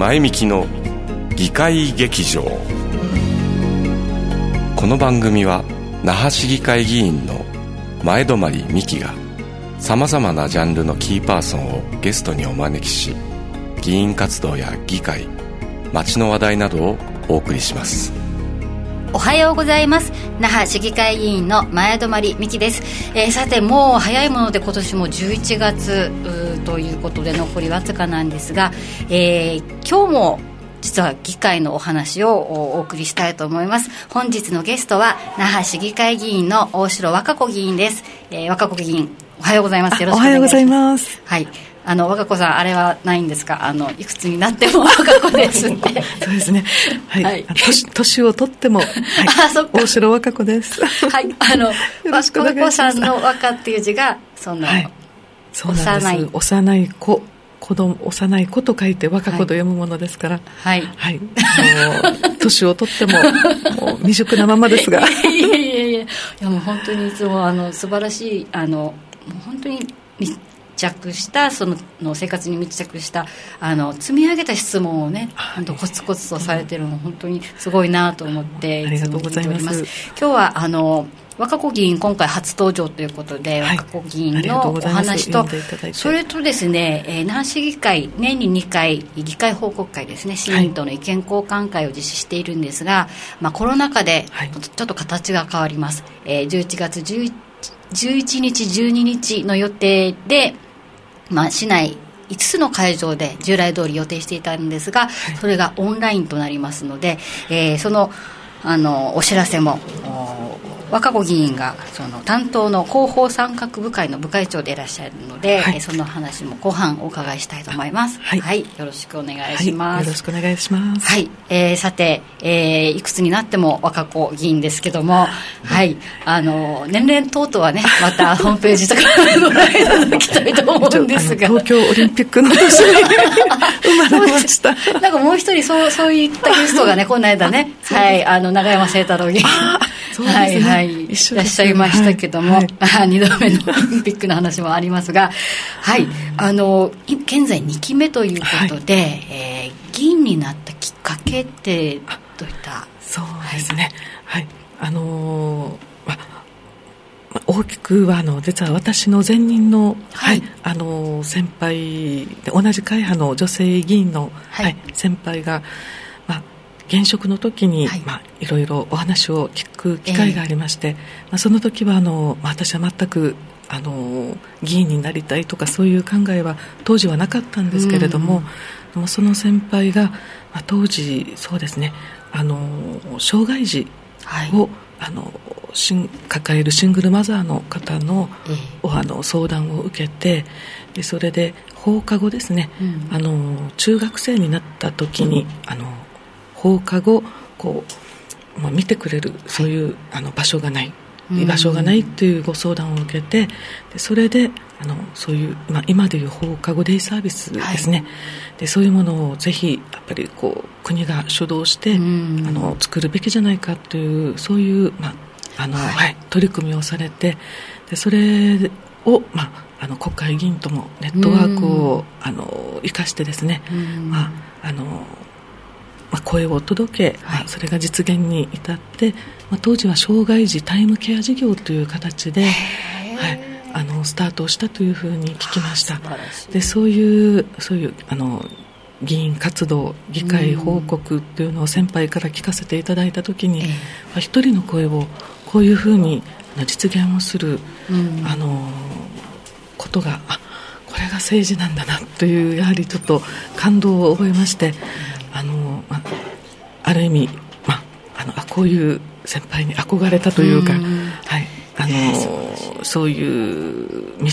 前向きの議会劇場。この番組は那覇市議会議員の前泊美樹がさまざまなジャンルのキーパーソンをゲストにお招きし議員活動や議会街の話題などをお送りします。おはようございます。那覇市議会議員の前泊美希です、えー、さてもう早いもので今年も11月ということで残りわずかなんですが、えー、今日も実は議会のお話をお送りしたいと思います。本日のゲストは那覇市議会議員の大城和歌子議員です、えー、和歌子議員おはようございます。よろしくお願いします。おはようございます。はいあの若子さんあれはないんですか？あのいくつになっても若子ですって そうですね。はい、はい、年年を取っても、はい、あそっか。大城若子です。はい。あの 若子さんの若っていう字がその、はい、そうなんです。幼い。子子供幼い子と書いて若子と読むものですから、はい、はい、年を取ってももう未熟なままですが。いやいやいやいやもう本当にいつもあの素晴らしいあのもう本当に着したそのの生活に密着したあの積み上げた質問をね本当コツコツとされてるの本当にすごいなと思っていつも聞いております。今日はあの若子議員今回初登場ということで、はい、若子議員のお話とそれとですね、えー、那覇市議会年に2回議会報告会ですね市民との意見交換会を実施しているんですが、まあ、コロナ禍でちょっと形が変わります、えー、11月11 11日12日の予定でまあ、市内5つの会場で従来通り予定していたんですが、それがオンラインとなりますので、えー、そのあのお知らせも若子議員がその担当の広報参画部会の部会長でいらっしゃるので、はい、その話も後半お伺いしたいと思います、はい、はい、よろしくお願いします、はい、よろしくお願いします。はい、えー、さて、えー、いくつになっても若子議員ですけどもはい。あの年齢等々はね またホームページとかご覧いただきたいと思うんですが。東京オリンピックの年に生まれました。なんかもう一人そうそういったゲストがねこの間ねはい。あの長山清太郎議員そうですね、はいはい、いらっしゃいましたけども、はい。はい、2度目のオリンピックの話もありますが、はい、あの現在2期目ということで、はい、えー、議員になったきっかけってどういった？そうですね、はい、あのー、ま大きくはあの実は私の前任の,、はい。あの先輩同じ会派の女性議員の、はい。先輩が現職の時に、はい。まあ、いろいろお話を聞く機会がありまして、えー、まあ、その時はあの、まあ、私は全くあの議員になりたいとかそういう考えは当時はなかったんですけれども、うん、その先輩が、まあ、当時そうですねあの障害児を、はい、あの抱えるシングルマザーの方のえー、あの相談を受けてでそれで放課後ですね、うん、あの中学生になった時に、うん、あの放課後こう、まあ、見てくれるそういうあの場所がない。居場所がないというご相談を受けてでそれであのそういう、まあ、今でいう放課後デイサービスですね、はい、でそういうものをぜひやっぱりこう国が主導してあの作るべきじゃないかというそういう、まああの、はい、はい、取り組みをされてでそれを、まあ、あの国会議員ともネットワークをあの生かしてですね、まああのまあ、声を届け、はい、それが実現に至って、まあ、当時は障害児タイムケア事業という形で、はい、あのスタートをしたというふうに聞きました。でそういうそういうあの議員活動議会報告というのを先輩から聞かせていただいた時に、まあ、一人の声をこういうふうに実現をする、あのことがあこれが政治なんだなというやはりちょっと感動を覚えましてあの、まあ、ある意味、まあ、あのあこういう先輩に憧れたというか、はい。あのそういう道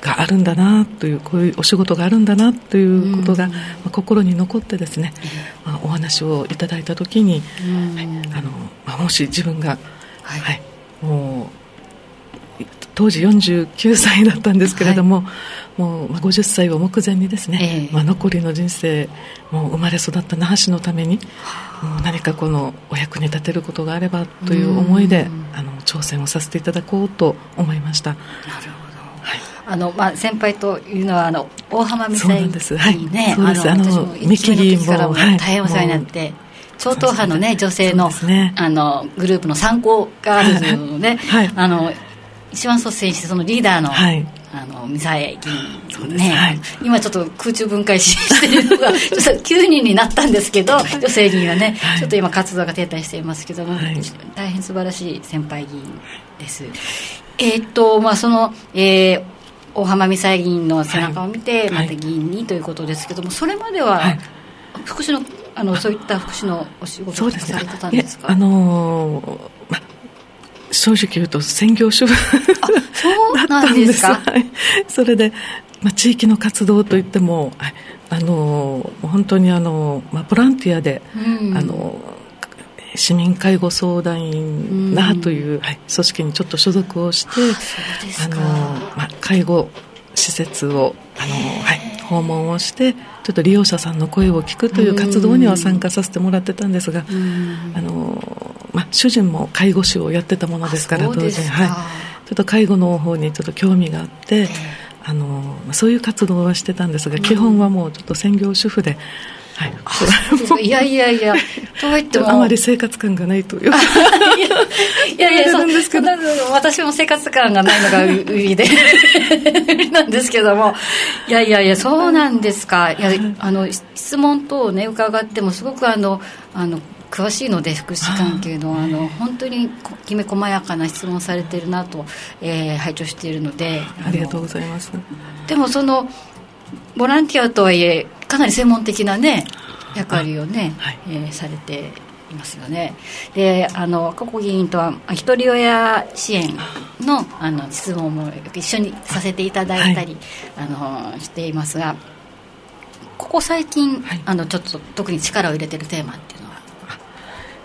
があるんだなというこういうお仕事があるんだなということが、まあ、心に残ってですね、まあ、お話をいただいた時に、はいあのまあ、もし自分が、はい、はい、もう当時49歳だったんですけれども、はいもう50歳を目前にですね、えー、まあ、残りの人生もう生まれ育った那覇市のためにもう何かこのお役に立てることがあればという思いであの挑戦をさせていただこうと思いました。なるほど。はい、あのまあ先輩というのはあの大浜美沙にね、はい、あのミキリンも大変お世話になって。超党派のね女性の,、ね、あのグループの参考があるので、はい、あの一番率先してそのリーダーの、はい、あの三沢議員ね、はい、今ちょっと空中分解しているのが ちょっと9人になったんですけど女性議員はね、はい、ちょっと今活動が停滞していますけども、はい、大変素晴らしい先輩議員です。えー、っとまあそのえー大浜美沙議員の背中を見て、また議員にということですけども、それまでは、福祉のあのそういった福祉のお仕事をされてたんですか、ね、あのー、ま正直言うと専業主婦だったんです。はい、それで、まあ、地域の活動といっても、はい、あの本当にあの、まあ、ボランティアで、うん、あの市民介護相談員那覇という、うん、はい、組織にちょっと所属をしてあの、まあ、介護施設をあの、はい、訪問をしてちょっと利用者さんの声を聞くという活動には参加させてもらってたんですが、あのまあ、主人も介護士をやってたものですから同時。に、はい、ちょっと介護の方にちょっと興味があって。あのそういう活動はしてたんですが、基本はもうちょっと専業主婦で、はい、いやいやいや、とは言っても。あまり生活感がないという。いやいや、そうですけど。私も生活感がないのが売りで なんですけども、いやいやいや、そうなんですか。いや、あの、質問等をね、伺っても、すごくあの、あの、詳しいので福祉関係のあの本当にきめ細やかな質問されているなと、えー、拝聴しているので。ありがとうございます。でもそのボランティアとはいえかなり専門的なね役割をね、はい、えー、されていますよね。であの過去議員とはひとり親支援のあ。の質問も一緒にさせていただいたり、はい、あのしていますがここ最近、はい、あのちょっと特に力を入れてるテーマっていうのは？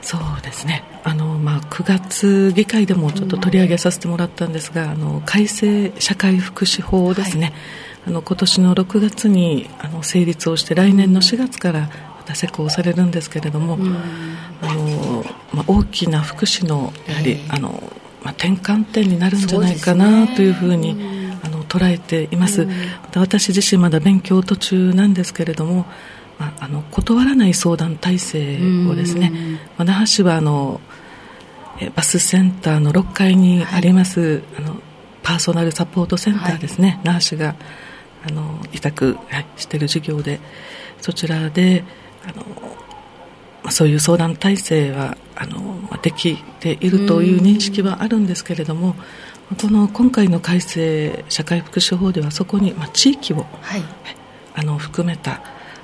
そうですね。あの、まあ、9月議会でもちょっと取り上げさせてもらったんですが、あの改正社会福祉法ですね、あの今年の6月にあの成立をして来年の4月からまた施行されるんですけれども、あのまあ、大きな福祉のやはり、あのまあ、転換点になるんじゃないかなというふうにあの捉えています、私自身まだ勉強途中なんですけれども、まあ、あの断らない相談体制をですね、まあ、那覇市はあのバスセンターの6階にあります、はい、あのパーソナルサポートセンターですね、はい、那覇市があの委託、はい、している事業でそちらであの、まあ、そういう相談体制はあの、まあ、できているという認識はあるんですけれどもこの今回の改正社会福祉法ではそこに、まあ、地域を、はい、あの含めた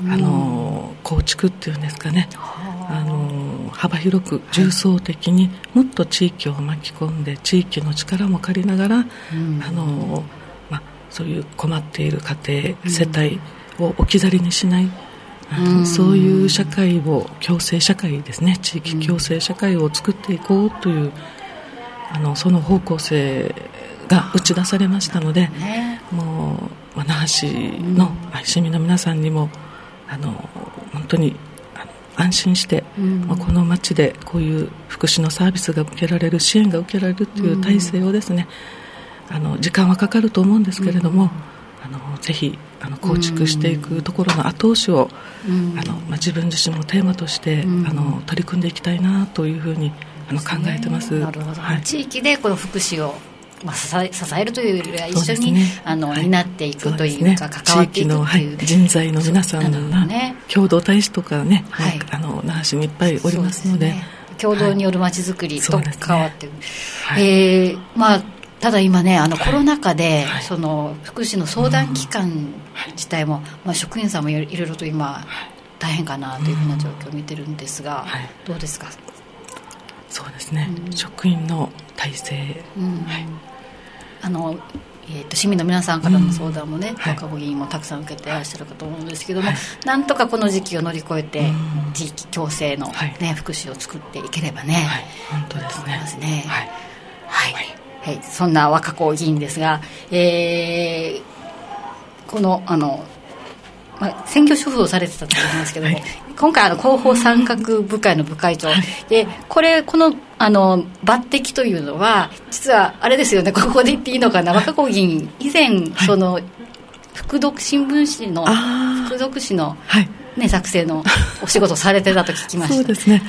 あの構築っていうんですかねあ。の幅広く重層的にもっと地域を巻き込んで地域の力も借りながら、あのそういう困っている家庭、世帯を置き去りにしない、うん、そういう社会を共生社会ですね。地域共生社会を作っていこうという、あのその方向性が打ち出されましたので、もう那覇市の市民の皆さんにもあの本当に安心して、うん、まあ、この町でこういう福祉のサービスが受けられる支援が受けられるという体制をですね、うんあの時間はかかると思うんですけれども、あのぜひあの構築していくところの後押しを、あのまあ、自分自身もテーマとして、あの取り組んでいきたいなというふうにあの考えてます。なるほど、はい、地域でこの福祉をまあ、支え支えるというよりは一緒に、ね、あの、はい、担っていくというか、関わっていくという、はい、人材の皆さんが、ね、共同大使とかね、はい、あの那覇市にいっぱいおりますので、ね、共同によるまちづくりと関わっている、はい、えー、まあただ今ねあのコロナ禍で、はい、その福祉の相談機関自体も、まあ、職員さんもいろいろと今大変かなというふうな状況を見てるんですが、どうですか？そうですね、うん、職員の体制、うん、はい、あのえーと、市民の皆さんからの相談もね、うん、若子議員もたくさん受けていらっしゃるかと思うんですけども、はい、なんとかこの時期を乗り越えて、地域共生のね、はい、福祉を作っていければね、はい、本当ですね。ますね。はい、はいはい、そんな若子議員ですが、えー、このあのまあ、専業主婦をされてたと思いますけども、はい、今回あの広報参画部会の部会長、はい、でこれこのあの抜擢というのは実はあれですよねここで言っていいのかな若子議員以前、その副読新聞紙の副読紙の、ね、作成のお仕事されてたと聞きました。そうですね、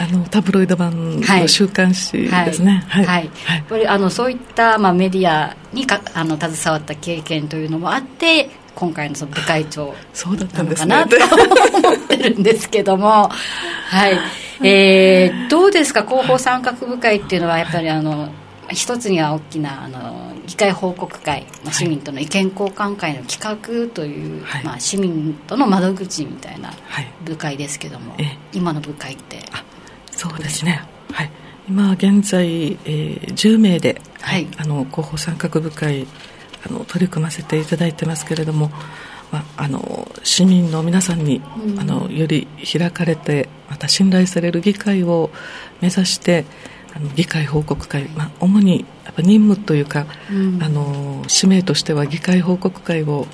あのタブロイド版の週刊誌ですね。はい、はい、やっぱりあのそういった、まあ、メディアにかあの携わった経験というのもあって今回のその部会長なのかなと思ってるんですけども、はい、えー、どうですか？広報参画部会っていうのはやっぱりあの一つには大きなあの議会報告会、まあ、市民との意見交換会の企画という、はい、まあ、市民との窓口みたいな部会ですけども、はい、今の部会ってそうですね。はい。今現在、えー、10名で、はい、あの広報参画部会あの取り組ませていただいてますけれども、まあ、あの市民の皆さんに、うん、あのより開かれてまた信頼される議会を目指してあの議会報告会、まあ、主にやっぱ任務というか、うん、あの使命としては議会報告会を、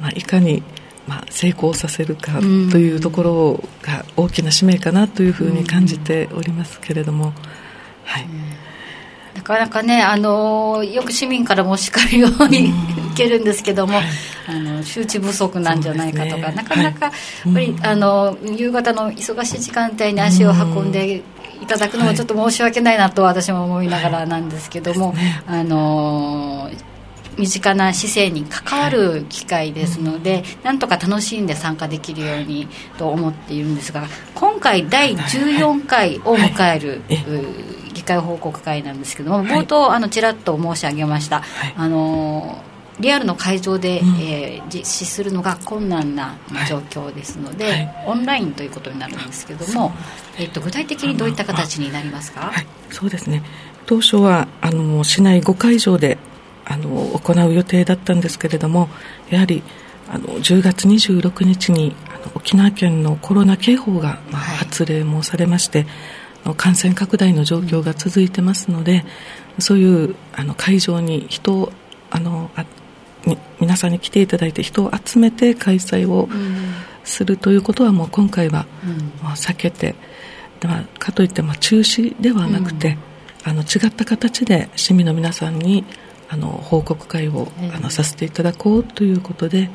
まあ、いかに、まあ、成功させるかというところが大きな使命かなというふうに感じておりますけれども。はい、なかなかね、あのよく市民からも叱るように受けるんですけども、あの周知不足なんじゃないかとか、ね、なかなかやっぱり、あの夕方の忙しい時間帯に足を運んでいただくのもちょっと申し訳ないなと私も思いながらなんですけども、はいね、あの身近な市政に関わる機会ですので、はい、なんとか楽しんで参加できるようにと思っているんですが今回第14回を迎える、議会報告会なんですけども冒頭あのちらっと申し上げました、あのリアルの会場で、うん、えー、実施するのが困難な状況ですので、はい、オンラインということになるんですけども、えーと、具体的にどういった形になりますか、はい、そうですね。当初はあの市内5会場であの行う予定だったんですけれどもやはりあの10月26日にあの沖縄県のコロナ警報が、まあ、発令もされまして、はい、感染拡大の状況が続いてますので、うん、そういうあの会場に人をあのあ皆さんに来ていただいて人を集めて開催をするということはもう今回はまあ避けて、まあ、かといってまあ中止ではなくて、あの違った形で市民の皆さんにあの報告会をあのさせていただこうということで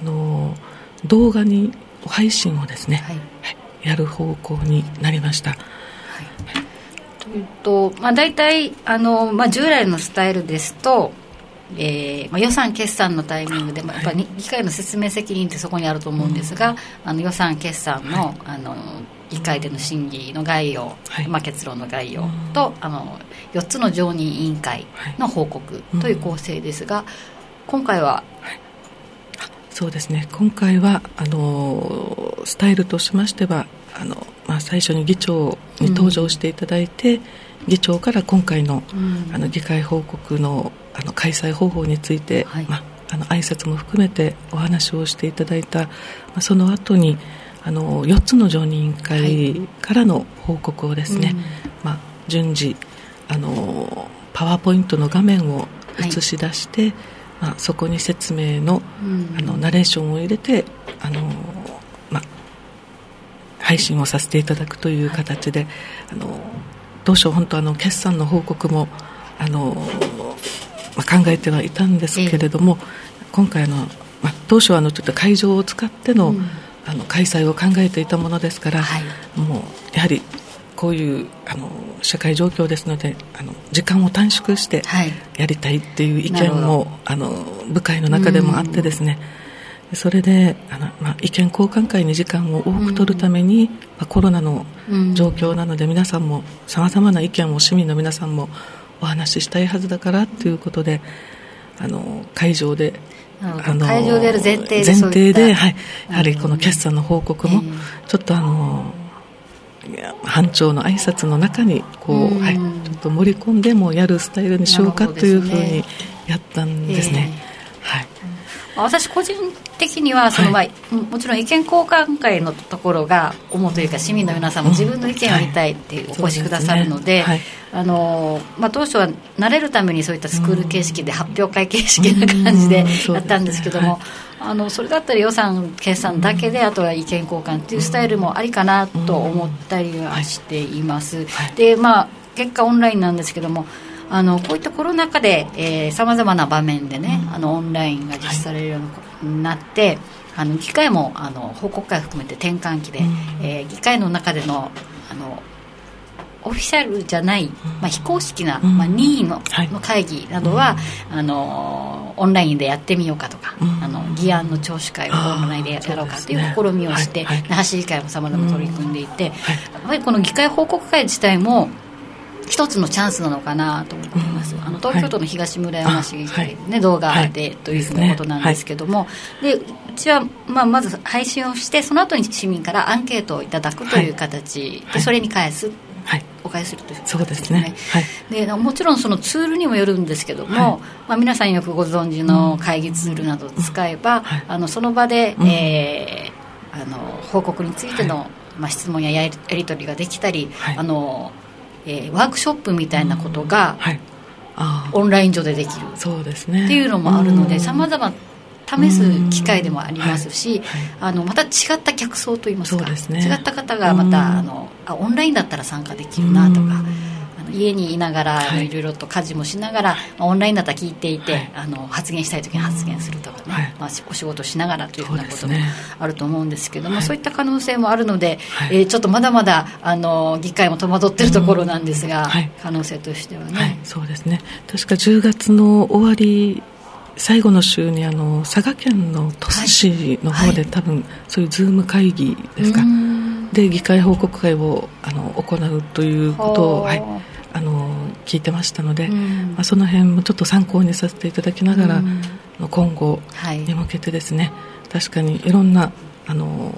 あの動画に配信をですね、はい、やる方向になりました。とい。うと、まあ、大体あの、まあ、従来のスタイルですとえーまあ、予算決算のタイミングで、まあ、やっぱり議会の説明責任ってそこにあると思うんですが、あの予算決算のはい、あの議会での審議の概要、はい、まあ、結論の概要と、あの4つの常任委員会の報告という構成ですが、今回は、そうですね。今回はあのスタイルとしましてはあの、まあ、最初に議長に登場していただいて、うん。議長から今回の,、あの議会報告のあの開催方法について、はい、まあ、あの挨拶も含めてお話をしていただいた、まあ、その後にあの4つの常任委員会からの報告をですね、はい、まあ、順次あのパワーポイントの画面を映し出して、はい、まあ、そこに説明の,、あのナレーションを入れてあの、まあ、配信をさせていただくという形で、あの当初本当あの決算の報告もあの、まあ、考えてはいたんですけれども、今回の、まあ、当初はあのちょっと会場を使ってのうん、あの開催を考えていたものですから、はい、もうやはりこういうあの社会状況ですのであの時間を短縮してやりたいっていう意見も、はい、あの部会の中でもあってですね、うん。それであの、まあ、意見交換会に時間を多く取るために、うん、まあ、コロナの状況なので、皆さんもさまざまな意見を市民の皆さんもお話ししたいはずだからということであの会場であの会場である前提で前提で、はい、やはりこの決算の報告も、ちょっとあの班長の挨拶の中にこう、はい、ちょっと盛り込んでもやるスタイルにしようかというふうにやったんですね。はい。私個人的にはその、まあ、もちろん意見交換会のところが主というか市民の皆さんも自分の意見を言いたいってお越しくださるので、あのまあ、当初は慣れるためにそういったスクール形式で発表会形式な感じでやったんですけども、あのそれだったら予算決算だけで、あとは意見交換っていうスタイルもありかなと思ったりはしています、でまあ結果オンラインなんですけどもあのこういったコロナ禍でさまざまな場面でね、あのオンラインが実施されるようになって、あの議会もあの報告会含めて転換期で、えー、議会の中でのあのオフィシャルじゃない、まあ、非公式な、まあ、任意の,、の会議などは、あのオンラインでやってみようかとか、あの議案の聴取会をオンラインでやろうかという試みをして、那覇市議会もさまざま取り組んでいて、やっぱりこの議会報告会自体も一つのチャンスなのかなと思っています、あの東京都の東村山市議会ね、動画でというふうなことなんですけども、でうちは、まあ、まず配信をしてその後に市民からアンケートをいただくという形で、それに返すはい、お返しするという、ね、そうですね、はい、でもちろんそのツールにもよるんですけども、はい、まあ、皆さんよくご存知の会議ツールなどを使えば、うん。はい、あのその場で、うん、えー、あの報告についての、まあ、質問ややり取りができたり、あのえー、ワークショップみたいなことが、オンライン上でできる。そうですね。っていうのもあるのでさまざま試す機会でもありますし、あのまた違った客層といいますか、ね、違った方がまたあのあオンラインだったら参加できるなとか。家にいながら、い、ろいろと家事もしながら、まあ、オンラインだったら聞いていて、はい、あの発言したい時に発言するとかね、はい、まあ、お仕事しながらというふうなこともあると思うんですけども、ね、そういった可能性もあるので、はい、えー、ちょっとまだまだあの議会も戸惑っているところなんですが、可能性としてはね、そうですね。確か10月の終わり最後の週にあの佐賀県の鳥栖市の方で、はい、多分そういうズーム会議ですかで議会報告会をあの行うということを、はい、あの聞いてましたので、まあ、その辺もちょっと参考にさせていただきながら、今後に向けてですね、確かにいろんなあの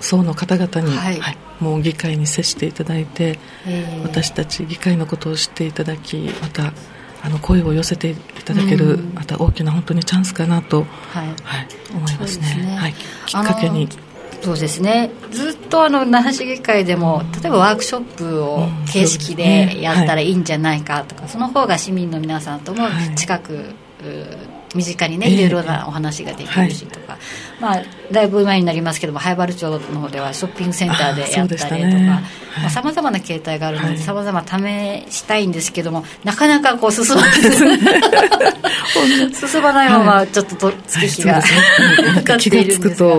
層の方々に、はい、はい、もう議会に接していただいて、私たち議会のことを知っていただきまたあの声を寄せていただける、また大きな本当にチャンスかなと、はい。はい、思いますね、ね、はい、きっかけに。そうですね。ずっとあの那覇市議会でも例えばワークショップを形式でやったらい。いんじゃないかとか、その方が市民の皆さんとも近く、身近にねいろいろなお話ができるしとか、まあ、だいぶ前になりますけども早原町の方ではショッピングセンターでやったりとかさまざ、まな形態があるのでさまざま試したいんですけどもなかなかこう進まない。進まないままちょっとと月日が、かかっているんですが。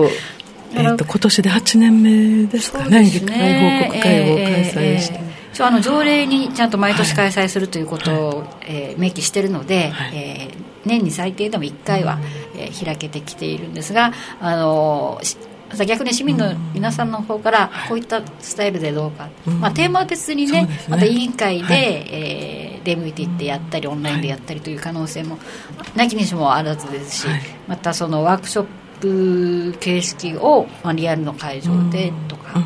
えーと、今年で8年目ですかね、議会報告会を開催して。えーえーあの条例にちゃんと毎年開催するということを、はい、えー、明記しているので、はい、えー、年に最低でも1回は、えー、開けてきているんですが、あの逆に市民の皆さんの方からこういったスタイルでどうか、うん、まあ、テーマは別にね、ね、また委員会で、はい、えー、出向いていってやったりオンラインでやったりという可能性もなきにしもあらずですし、はい、またそのワークショッププ形式を、まあ、リアルの会場でとか、うん。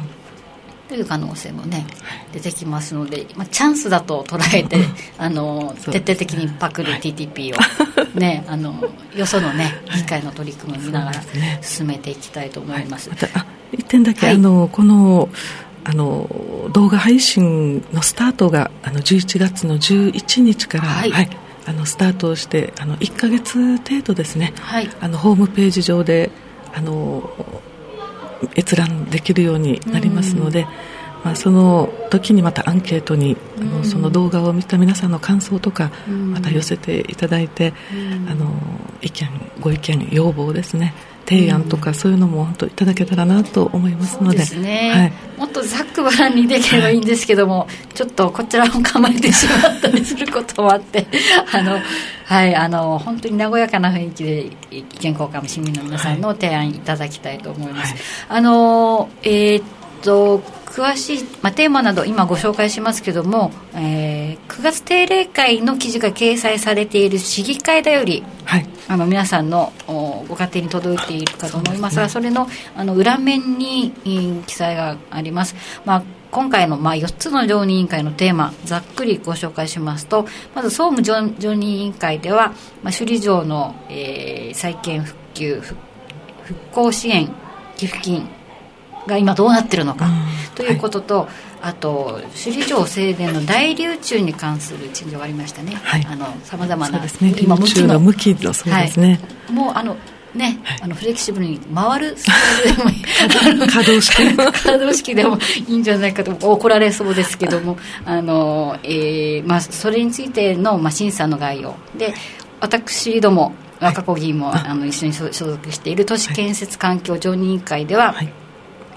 という可能性もね出てきますので、まあ、チャンスだと捉えて、あの徹底的にパクる TTP を、ね、あのよそのね議会の取り組みを見ながら進めていきたいと思います。はい、ま、一点だけ、はい、あのこのあの動画配信のスタートがあの11月の11日から、はい、はいあのスタートをしてあの1か月程度ですね、はい、あのホームページ上であの閲覧できるようになりますので、まあ、その時にまたアンケートにあのその動画を見た皆さんの感想とかまた寄せていただいてあの意見、ご意見、要望ですね提案とかそういうのも本当いただけたらなと思いますので。ですね、はい、もっとざっくばらんにできればいいんですけども、はい、ちょっとこちらも構えてしまったりすることもあって あの、はい、あの本当に和やかな雰囲気で意見交換市民の皆さんの提案いただきたいと思います。はい、あのえー、っと詳しい、まあ、テーマなど今ご紹介しますけども、えー、9月定例会の記事が掲載されている市議会だより、はい、あの皆さんのご家庭に届いているかと思いますがそれのあの裏面に記載があります、まあ、今回のまあ4つの常任委員会のテーマざっくりご紹介しますとまず総務常任委員会では、まあ、首里城の、えー、再建復旧復興支援寄付金が今どうなってるのか、ということと、はい、あと首里城正殿の大流中に関する陳情がありましたね、さまざまな、ね、今向きの向きのそうですね、はい、もうあのね、はい、あのフレキシブルに回るスタイルでも 可動式。可動式でもいいんじゃないかと怒られそうですけどもあの、えーまあ、それについての、まあ、審査の概要。で私ども若子議員も、はい、あの一緒に所属している都市建設環境常任委員会では、はい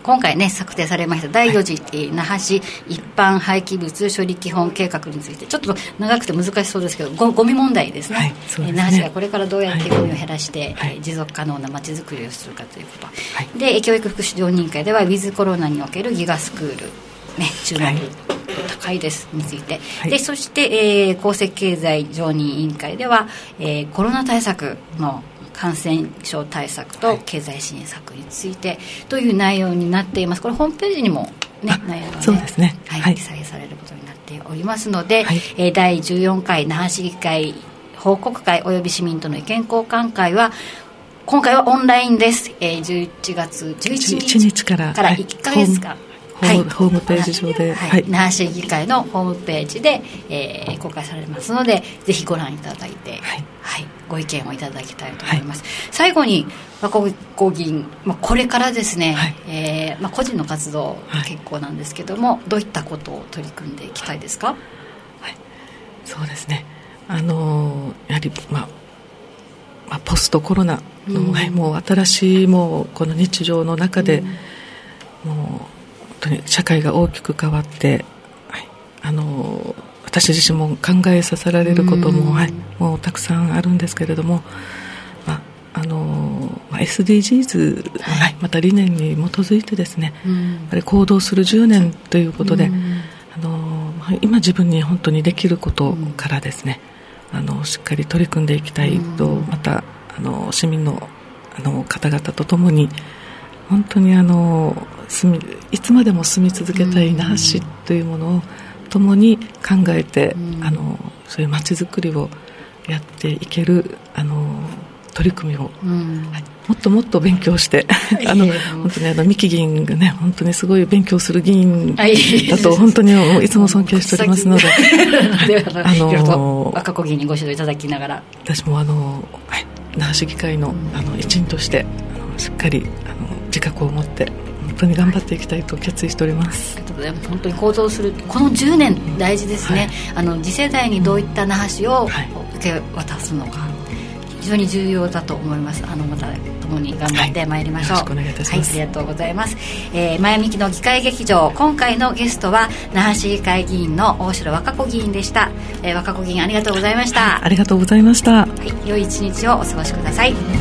今回ね策定されました。第4次、はい、那覇市一般廃棄物処理基本計画について。ちょっと長くて難しそうですけどごゴミ問題ですね,、はい、すね。那覇市がこれからどうやってゴミを減らして、はい、持続可能なまちづくりをするかということ、は。い、で教育福祉常任委員会ではウィズコロナにおけるギガスクール。ね注目、高いですについて、はい、でそして、えー、公設経済常任委員会では、えー、コロナ対策の感染症対策と経済支援策についてという内容になっています。これホームページにも、ね、内容が、ね、そうですね、はい、記載されることになっておりますので、はい、えー、第14回那覇市議会報告会および市民との意見交換会は今回はオンラインです、えー、11月11日からから1か月間、はい、ホームページ上で、はい、那覇市議会のホームページで、えー、公開されますのでぜひご覧いただいて、はい、はい、ご意見をいただきたいと思います、はい、最後に若子議員、まあ、これからですね、はい、えー、まあ、個人の活動結構なんですけども、どういったことを取り組んでいきたいですか、はい、そうですね。あのやはり、まあまあ、ポストコロナの、うん、はい、もう新しいもうこの日常の中で、うん、もう当に社会が大きく変わって、はい、あの私自身も考えさせられることも,、はい、もうたくさんあるんですけれども、まあのまあ、SDGs、はい、また理念に基づいてですね、やっぱり行動する10年ということで、あの今自分に本当にできることからですね、あのしっかり取り組んでいきたいと、またあの市民のあの方々とともに本当にあの住みいつまでも住み続けたい那覇市というものを共に考えて、あのそういう街づくりをやっていけるあの取り組みを、はい、もっともっと勉強して あの本当にあの三木議員がね本当にすごい勉強する議員だと本当にいつも尊敬しておりますのであの若子議員にご指導いただきながら私もあの、はい、那覇市議会のあの一員としてあのしっかりあの自覚を持って本当に頑張っていきたいと決意しております。ありがとうございます。本当に行動するこの10年大事ですね、はい、あの次世代にどういった那覇市を受け渡すのか、はい、非常に重要だと思います。あのまた共に頑張ってまい。りましょう、はい、よろしくお願いいたします、はい、ありがとうございます、えー、前向きの議会劇場。今回のゲストは那覇市議会議員の大城和歌子議員でした、えー、和歌子議員ありがとうございました、ありがとうございました、はい、良い一日をお過ごしください